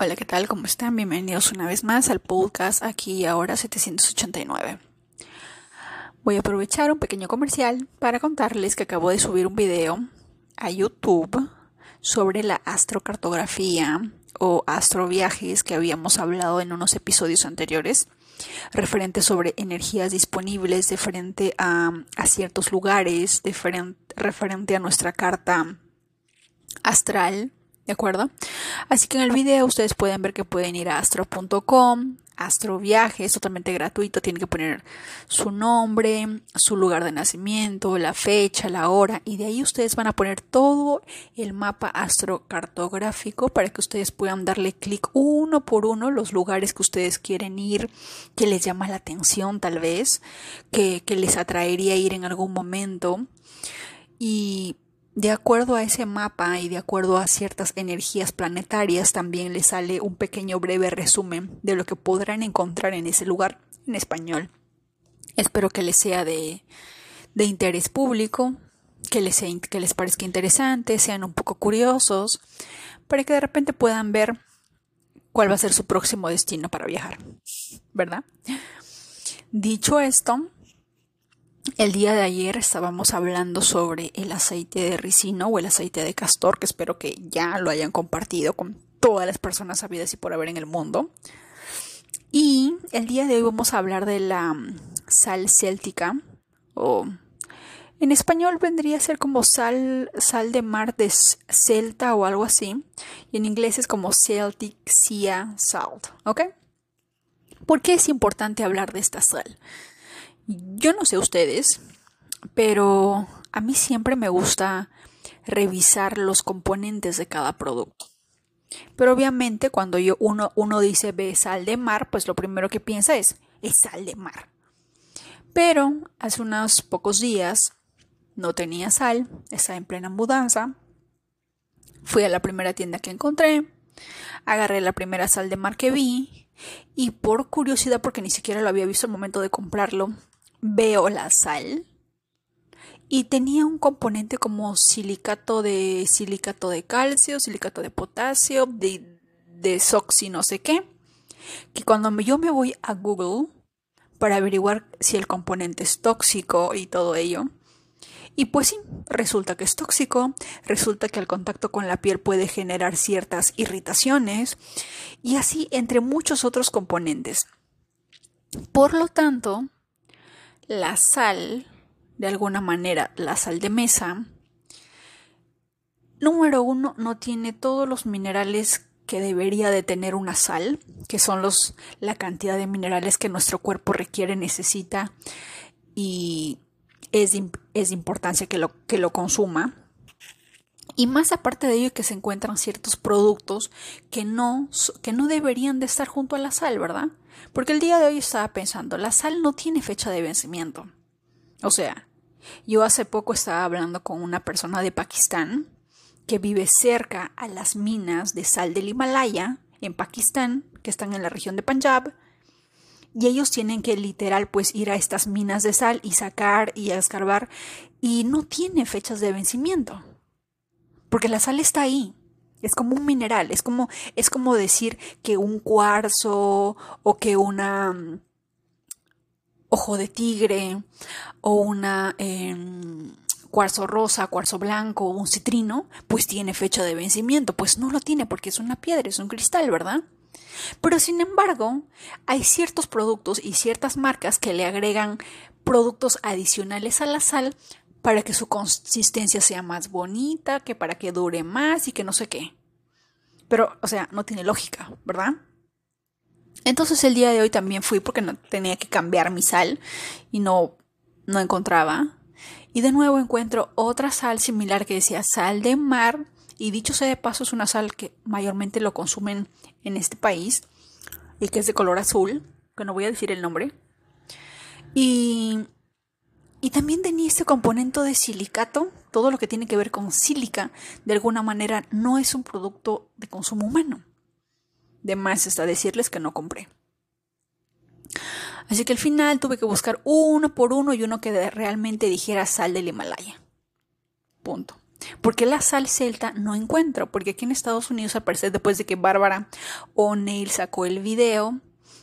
Hola, ¿qué tal? ¿Cómo están? Bienvenidos una vez más al podcast aquí ahora 789. Voy a aprovechar un pequeño comercial para contarles que acabo de subir un video a YouTube sobre la astrocartografía o astroviajes que habíamos hablado en unos episodios anteriores referente sobre energías disponibles de frente a ciertos lugares, referente a nuestra carta astral ¿De acuerdo? Así que en el video ustedes pueden ver que pueden ir a astro.com, astroviaje, es totalmente gratuito, tienen que poner su nombre, su lugar de nacimiento, la fecha, la hora y de ahí ustedes van a poner todo el mapa astrocartográfico para que ustedes puedan darle clic uno por uno los lugares que ustedes quieren ir, que les llama la atención tal vez, que, que les atraería ir en algún momento y de acuerdo a ese mapa y de acuerdo a ciertas energías planetarias, también les sale un pequeño breve resumen de lo que podrán encontrar en ese lugar en español. Espero que les sea de, de interés público, que les, que les parezca interesante, sean un poco curiosos, para que de repente puedan ver cuál va a ser su próximo destino para viajar, ¿verdad? Dicho esto, el día de ayer estábamos hablando sobre el aceite de ricino o el aceite de castor, que espero que ya lo hayan compartido con todas las personas sabidas y por haber en el mundo. Y el día de hoy vamos a hablar de la mm, sal céltica o en español vendría a ser como sal, sal de mar de celta o algo así. Y en inglés es como Celtic Sea Salt, ¿ok? ¿Por qué es importante hablar de esta sal? Yo no sé ustedes, pero a mí siempre me gusta revisar los componentes de cada producto. Pero obviamente cuando yo uno, uno dice ve sal de mar, pues lo primero que piensa es es sal de mar. Pero hace unos pocos días no tenía sal, estaba en plena mudanza. Fui a la primera tienda que encontré, agarré la primera sal de mar que vi y por curiosidad, porque ni siquiera lo había visto al momento de comprarlo, veo la sal y tenía un componente como silicato de silicato de calcio, silicato de potasio, de, de soxy no sé qué, que cuando yo me voy a Google para averiguar si el componente es tóxico y todo ello, y pues sí, resulta que es tóxico, resulta que el contacto con la piel puede generar ciertas irritaciones y así entre muchos otros componentes. Por lo tanto, la sal, de alguna manera, la sal de mesa, número uno, no tiene todos los minerales que debería de tener una sal, que son los, la cantidad de minerales que nuestro cuerpo requiere, necesita y es de, es importancia que lo, que lo consuma. Y más aparte de ello que se encuentran ciertos productos que no, que no deberían de estar junto a la sal, ¿verdad? Porque el día de hoy estaba pensando, la sal no tiene fecha de vencimiento. O sea, yo hace poco estaba hablando con una persona de Pakistán que vive cerca a las minas de sal del Himalaya en Pakistán, que están en la región de Punjab, y ellos tienen que literal pues ir a estas minas de sal y sacar y escarbar y no tiene fechas de vencimiento. Porque la sal está ahí. Es como un mineral, es como, es como decir que un cuarzo o que una mm, ojo de tigre o una em, cuarzo rosa, cuarzo blanco un citrino, pues tiene fecha de vencimiento. Pues no lo tiene porque es una piedra, es un cristal, ¿verdad? Pero sin embargo, hay ciertos productos y ciertas marcas que le agregan productos adicionales a la sal para que su consistencia sea más bonita, que para que dure más y que no sé qué. Pero, o sea, no tiene lógica, ¿verdad? Entonces el día de hoy también fui porque no tenía que cambiar mi sal y no, no encontraba. Y de nuevo encuentro otra sal similar que decía sal de mar. Y dicho sea de paso, es una sal que mayormente lo consumen en este país y que es de color azul, que no voy a decir el nombre. Y y también tenía este componente de silicato, todo lo que tiene que ver con sílica, de alguna manera no es un producto de consumo humano. De más decirles que no compré. Así que al final tuve que buscar uno por uno y uno que realmente dijera sal del Himalaya. Punto. Porque la sal celta no encuentro, porque aquí en Estados Unidos aparece después de que Bárbara O'Neill sacó el video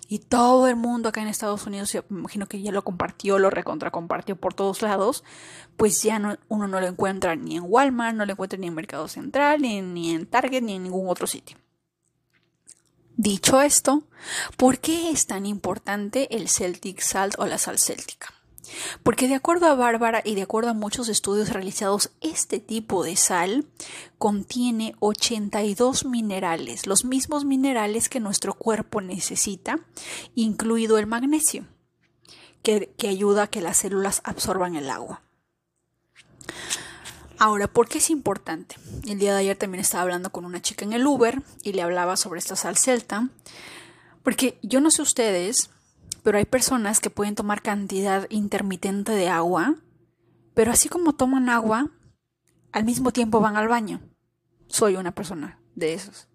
y todo el mundo acá en Estados Unidos, me imagino que ya lo compartió, lo recontra compartió por todos lados, pues ya no, uno no lo encuentra ni en Walmart, no lo encuentra ni en Mercado Central, ni, ni en Target, ni en ningún otro sitio. Dicho esto, ¿por qué es tan importante el Celtic Salt o la sal céltica? Porque de acuerdo a Bárbara y de acuerdo a muchos estudios realizados, este tipo de sal contiene 82 minerales, los mismos minerales que nuestro cuerpo necesita, incluido el magnesio, que, ayuda a que las células absorban el agua. Ahora, ¿por qué es importante? El día de ayer también estaba hablando con una chica en el Uber y le hablaba sobre esta sal celta, porque yo no sé ustedes, pero hay personas que pueden tomar cantidad intermitente de agua, pero así como toman agua, al mismo tiempo van al baño. Soy una persona de esos.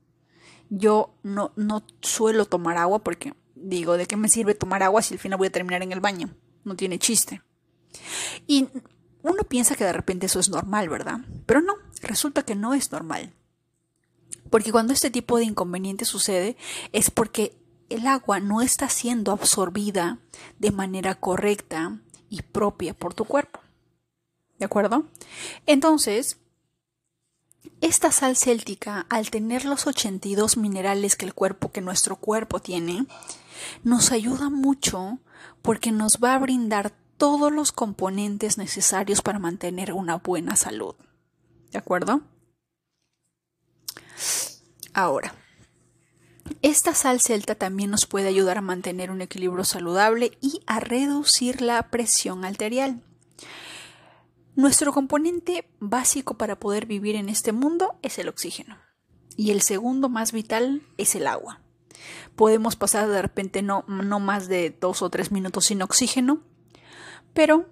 Yo no, no suelo tomar agua porque digo, ¿de qué me sirve tomar agua si al final voy a terminar en el baño? No tiene chiste. Y uno piensa que de repente eso es normal, ¿verdad? Pero no, resulta que no es normal. Porque cuando este tipo de inconveniente sucede es porque el agua no está siendo absorbida de manera correcta y propia por tu cuerpo. ¿De acuerdo? Entonces, esta sal céltica, al tener los 82 minerales que el cuerpo, que nuestro cuerpo tiene, nos ayuda mucho porque nos va a brindar todos los componentes necesarios para mantener una buena salud. ¿De acuerdo? Ahora, esta sal celta también nos puede ayudar a mantener un equilibrio saludable y a reducir la presión arterial. Nuestro componente básico para poder vivir en este mundo es el oxígeno y el segundo más vital es el agua. Podemos pasar de repente no, no más de dos o tres minutos sin oxígeno, pero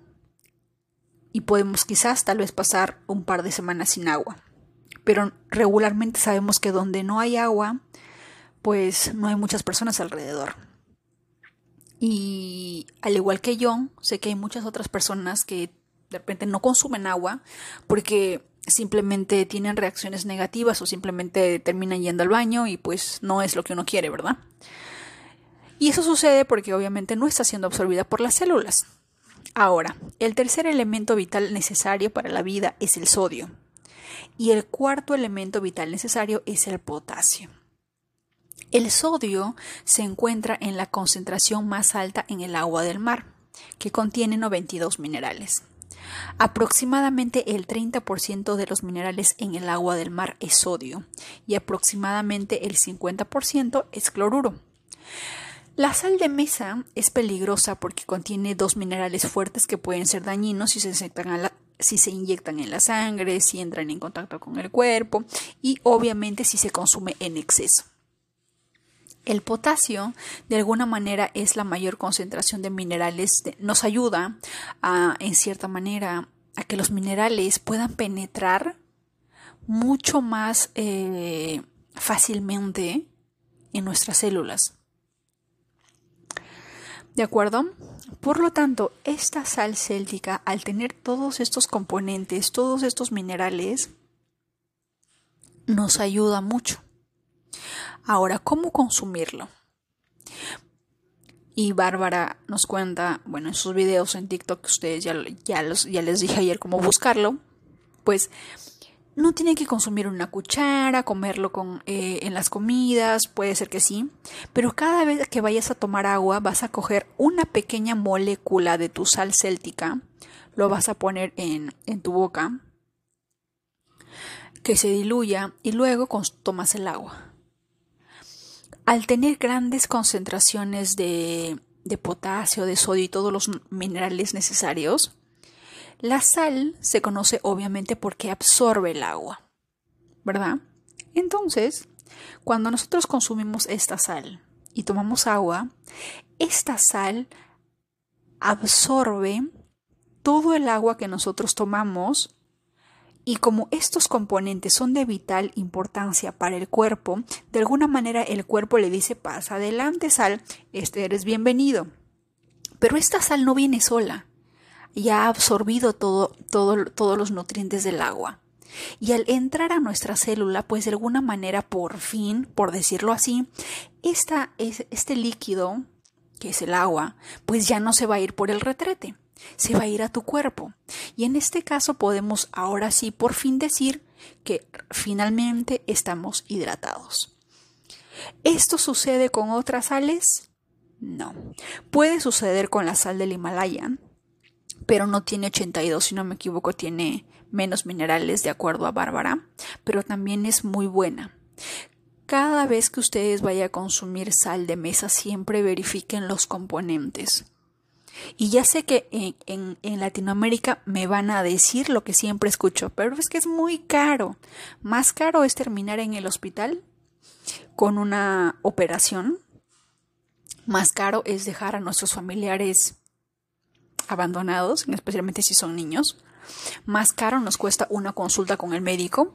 y podemos quizás tal vez pasar un par de semanas sin agua. Pero regularmente sabemos que donde no hay agua, pues no hay muchas personas alrededor. Y al igual que yo, sé que hay muchas otras personas que de repente no consumen agua porque simplemente tienen reacciones negativas o simplemente terminan yendo al baño y pues no es lo que uno quiere, ¿verdad? Y eso sucede porque obviamente no está siendo absorbida por las células. Ahora, el tercer elemento vital necesario para la vida es el sodio. Y el cuarto elemento vital necesario es el potasio. El sodio se encuentra en la concentración más alta en el agua del mar, que contiene 92 minerales. Aproximadamente el 30% de los minerales en el agua del mar es sodio y aproximadamente el 50% es cloruro. La sal de mesa es peligrosa porque contiene dos minerales fuertes que pueden ser dañinos si se, si se inyectan en la sangre, si entran en contacto con el cuerpo y obviamente si se consume en exceso. El potasio, de alguna manera, es la mayor concentración de minerales. nos ayuda en cierta manera, a que los minerales puedan penetrar mucho más eh, fácilmente en nuestras células. ¿De acuerdo? Por lo tanto, esta sal céltica, al tener todos estos componentes, todos estos minerales, nos ayuda mucho. Ahora, ¿cómo consumirlo? Y Bárbara nos cuenta, bueno, en sus videos en TikTok, ustedes ya, ya, les dije ayer cómo buscarlo, pues no tienen que consumir una cuchara, comerlo con, eh, en las comidas, puede ser que sí, pero cada vez que vayas a tomar agua vas a coger una pequeña molécula de tu sal céltica, lo vas a poner en, en tu boca, que se diluya y luego tomas el agua. Al tener grandes concentraciones de, potasio, de sodio y todos los minerales necesarios, la sal se conoce obviamente porque absorbe el agua, ¿verdad? Entonces, cuando nosotros consumimos esta sal y tomamos agua, esta sal absorbe todo el agua que nosotros tomamos y como estos componentes son de vital importancia para el cuerpo, de alguna manera el cuerpo le dice pasa adelante sal, este eres bienvenido. Pero esta sal no viene sola, ya ha absorbido todo, todo, todos los nutrientes del agua. Y al entrar a nuestra célula, pues de alguna manera, por fin, por decirlo así, esta, este líquido, que es el agua, pues ya no se va a ir por el retrete, se va a ir a tu cuerpo. Y en este caso podemos ahora sí por fin decir que finalmente estamos hidratados. ¿Esto sucede con otras sales? No. Puede suceder con la sal del Himalaya, pero no tiene 82, si no me equivoco, tiene menos minerales de acuerdo a Bárbara, pero también es muy buena. Cada vez que ustedes vayan a consumir sal de mesa, siempre verifiquen los componentes. Y ya sé que en, en, Latinoamérica me van a decir lo que siempre escucho, pero es que es muy caro. Más caro es terminar en el hospital con una operación. Más caro es dejar a nuestros familiares abandonados, especialmente si son niños. Más caro nos cuesta una consulta con el médico.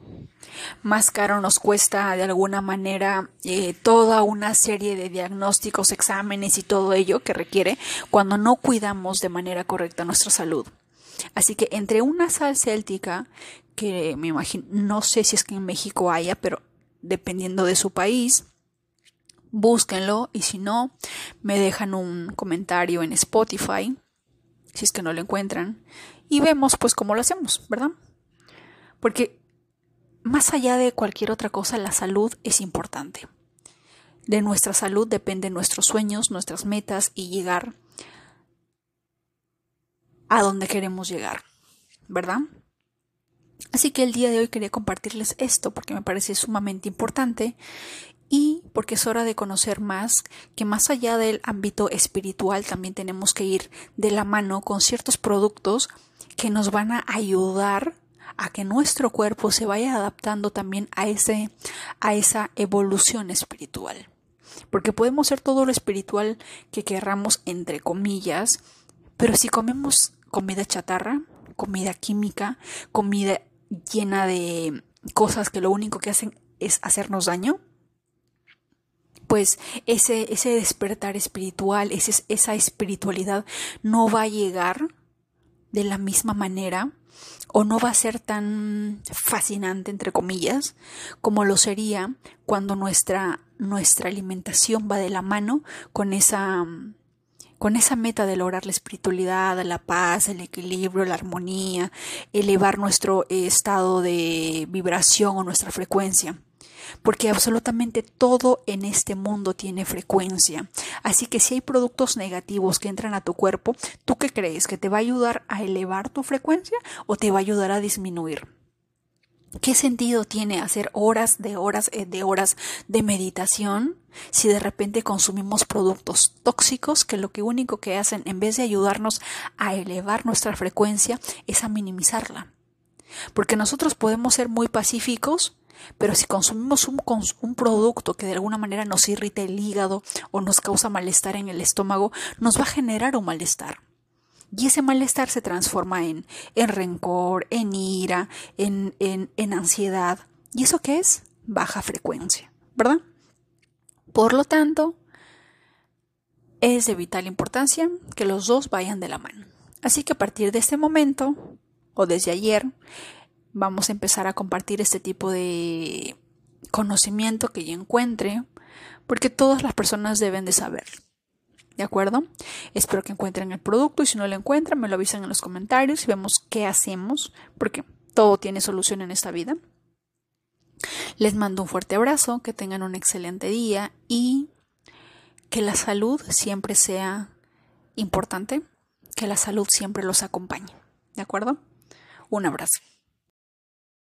Más caro nos cuesta de alguna manera eh, toda una serie de diagnósticos, exámenes y todo ello que requiere cuando no cuidamos de manera correcta nuestra salud. Así que entre una sal céltica, que me imagino, no sé si es que en México haya, pero dependiendo de su país, búsquenlo y si no, me dejan un comentario en Spotify, si es que no lo encuentran, y vemos pues cómo lo hacemos, ¿verdad? Porque más allá de cualquier otra cosa, la salud es importante. De nuestra salud dependen nuestros sueños, nuestras metas y llegar a donde queremos llegar, ¿verdad? Así que el día de hoy quería compartirles esto porque me parece sumamente importante y porque es hora de conocer más que más allá del ámbito espiritual también tenemos que ir de la mano con ciertos productos que nos van a ayudar a que nuestro cuerpo se vaya adaptando también a ese a esa evolución espiritual. Porque podemos ser todo lo espiritual que querramos entre comillas, pero si comemos comida chatarra, comida química, comida llena de cosas que lo único que hacen es hacernos daño, pues ese, ese despertar espiritual, ese, esa espiritualidad no va a llegar de la misma manera o no va a ser tan fascinante, entre comillas, como lo sería cuando nuestra, nuestra alimentación va de la mano con esa, con esa meta de lograr la espiritualidad, la paz, el equilibrio, la armonía, elevar nuestro estado de vibración o nuestra frecuencia porque absolutamente todo en este mundo tiene frecuencia. Así que si hay productos negativos que entran a tu cuerpo, ¿tú qué crees? ¿Que te va a ayudar a elevar tu frecuencia o te va a ayudar a disminuir? ¿Qué sentido tiene hacer horas de horas eh, de horas de meditación si de repente consumimos productos tóxicos que lo que único que hacen en vez de ayudarnos a elevar nuestra frecuencia es a minimizarla? Porque nosotros podemos ser muy pacíficos pero si consumimos un, producto que de alguna manera nos irrita el hígado o nos causa malestar en el estómago, nos va a generar un malestar. Y ese malestar se transforma en, en rencor, en ira, en, en, en ansiedad. ¿Y eso qué es? Baja frecuencia, ¿verdad? Por lo tanto, es de vital importancia que los dos vayan de la mano. Así que a partir de este momento, o desde ayer, vamos a empezar a compartir este tipo de conocimiento que yo encuentre, porque todas las personas deben de saber. ¿De acuerdo? Espero que encuentren el producto y si no lo encuentran me lo avisan en los comentarios y vemos qué hacemos, porque todo tiene solución en esta vida. Les mando un fuerte abrazo, que tengan un excelente día y que la salud siempre sea importante, que la salud siempre los acompañe. ¿De acuerdo? Un abrazo.